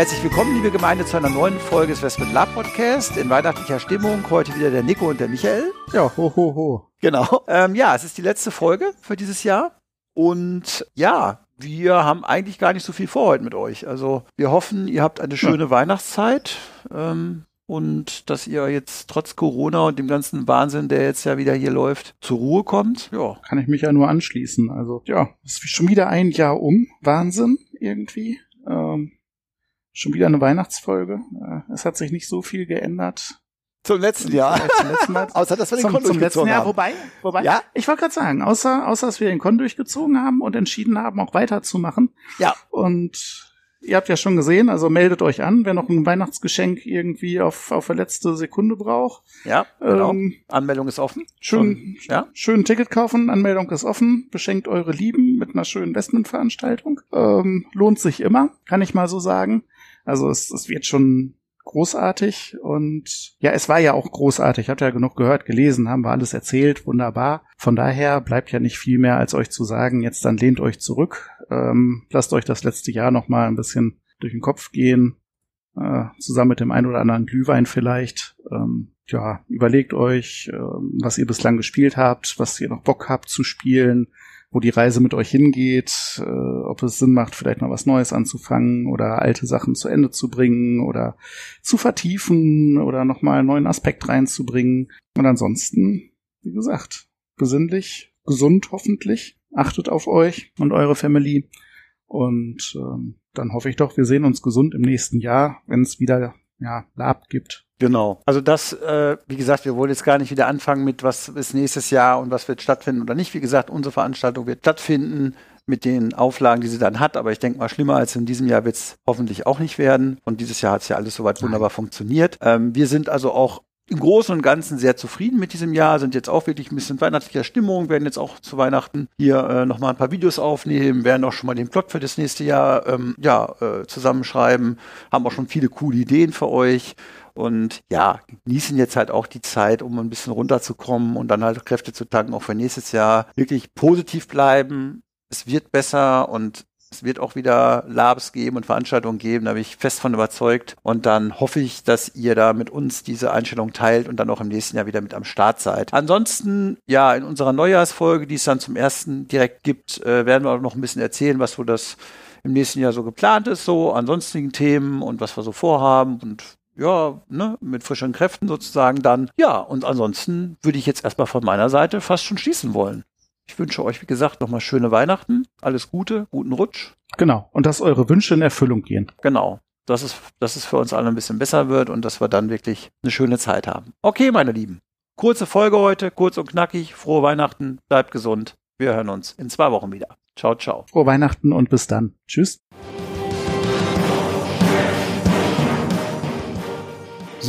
Herzlich willkommen, liebe Gemeinde, zu einer neuen Folge des Westment Lab Podcast in weihnachtlicher Stimmung. Heute wieder der Nico und der Michael. Ja, ho, ho, ho. Genau. Ähm, ja, es ist die letzte Folge für dieses Jahr. Und ja, wir haben eigentlich gar nicht so viel vor heute mit euch. Also wir hoffen, ihr habt eine schöne ja. Weihnachtszeit. Ähm, und dass ihr jetzt trotz Corona und dem ganzen Wahnsinn, der jetzt ja wieder hier läuft, zur Ruhe kommt. Ja. Kann ich mich ja nur anschließen. Also ja, es ist schon wieder ein Jahr um. Wahnsinn irgendwie. Ähm, Schon wieder eine Weihnachtsfolge. Äh, es hat sich nicht so viel geändert. Zum letzten Jahr. Zum letzten Mal. außer, dass wir den zum, Kon zum letzten Jahr, haben. wobei, wobei, ja? ich wollte gerade sagen, außer, außer, dass wir den Kon durchgezogen haben und entschieden haben, auch weiterzumachen. Ja. Und ihr habt ja schon gesehen, also meldet euch an, wer noch ein Weihnachtsgeschenk irgendwie auf, auf der letzte Sekunde braucht. Ja, genau. Ähm, Anmeldung ist offen. Schön, ja. schön Ticket kaufen, Anmeldung ist offen, beschenkt eure Lieben mit einer schönen Investmentveranstaltung. Ähm, lohnt sich immer, kann ich mal so sagen. Also es, es wird schon großartig und ja, es war ja auch großartig. Habt ja genug gehört, gelesen, haben wir alles erzählt, wunderbar. Von daher bleibt ja nicht viel mehr, als euch zu sagen, jetzt dann lehnt euch zurück, ähm, lasst euch das letzte Jahr noch mal ein bisschen durch den Kopf gehen, äh, zusammen mit dem ein oder anderen Glühwein vielleicht. Ähm, ja, überlegt euch, äh, was ihr bislang gespielt habt, was ihr noch Bock habt zu spielen, wo die Reise mit euch hingeht, äh, ob es Sinn macht, vielleicht mal was Neues anzufangen oder alte Sachen zu Ende zu bringen oder zu vertiefen oder nochmal einen neuen Aspekt reinzubringen. Und ansonsten, wie gesagt, besinnlich, gesund hoffentlich. Achtet auf euch und eure Family. Und ähm, dann hoffe ich doch, wir sehen uns gesund im nächsten Jahr, wenn es wieder ja, Lab gibt. Genau. Also das, äh, wie gesagt, wir wollen jetzt gar nicht wieder anfangen mit, was ist nächstes Jahr und was wird stattfinden oder nicht. Wie gesagt, unsere Veranstaltung wird stattfinden mit den Auflagen, die sie dann hat. Aber ich denke mal, schlimmer als in diesem Jahr wird es hoffentlich auch nicht werden. Und dieses Jahr hat es ja alles soweit wunderbar funktioniert. Ähm, wir sind also auch im Großen und Ganzen sehr zufrieden mit diesem Jahr, sind jetzt auch wirklich ein bisschen weihnachtlicher Stimmung, werden jetzt auch zu Weihnachten hier äh, nochmal ein paar Videos aufnehmen, werden auch schon mal den Plot für das nächste Jahr ähm, ja, äh, zusammenschreiben, haben auch schon viele coole Ideen für euch und ja, genießen jetzt halt auch die Zeit, um ein bisschen runterzukommen und dann halt Kräfte zu tanken, auch für nächstes Jahr. Wirklich positiv bleiben. Es wird besser und es wird auch wieder Labs geben und Veranstaltungen geben, da bin ich fest von überzeugt. Und dann hoffe ich, dass ihr da mit uns diese Einstellung teilt und dann auch im nächsten Jahr wieder mit am Start seid. Ansonsten, ja, in unserer Neujahrsfolge, die es dann zum ersten direkt gibt, äh, werden wir auch noch ein bisschen erzählen, was so das im nächsten Jahr so geplant ist, so an sonstigen Themen und was wir so vorhaben und ja, ne, mit frischen Kräften sozusagen dann. Ja, und ansonsten würde ich jetzt erstmal von meiner Seite fast schon schließen wollen. Ich wünsche euch, wie gesagt, nochmal schöne Weihnachten, alles Gute, guten Rutsch. Genau, und dass eure Wünsche in Erfüllung gehen. Genau, dass es, dass es für uns alle ein bisschen besser wird und dass wir dann wirklich eine schöne Zeit haben. Okay, meine Lieben, kurze Folge heute, kurz und knackig, frohe Weihnachten, bleibt gesund. Wir hören uns in zwei Wochen wieder. Ciao, ciao. Frohe Weihnachten und bis dann. Tschüss.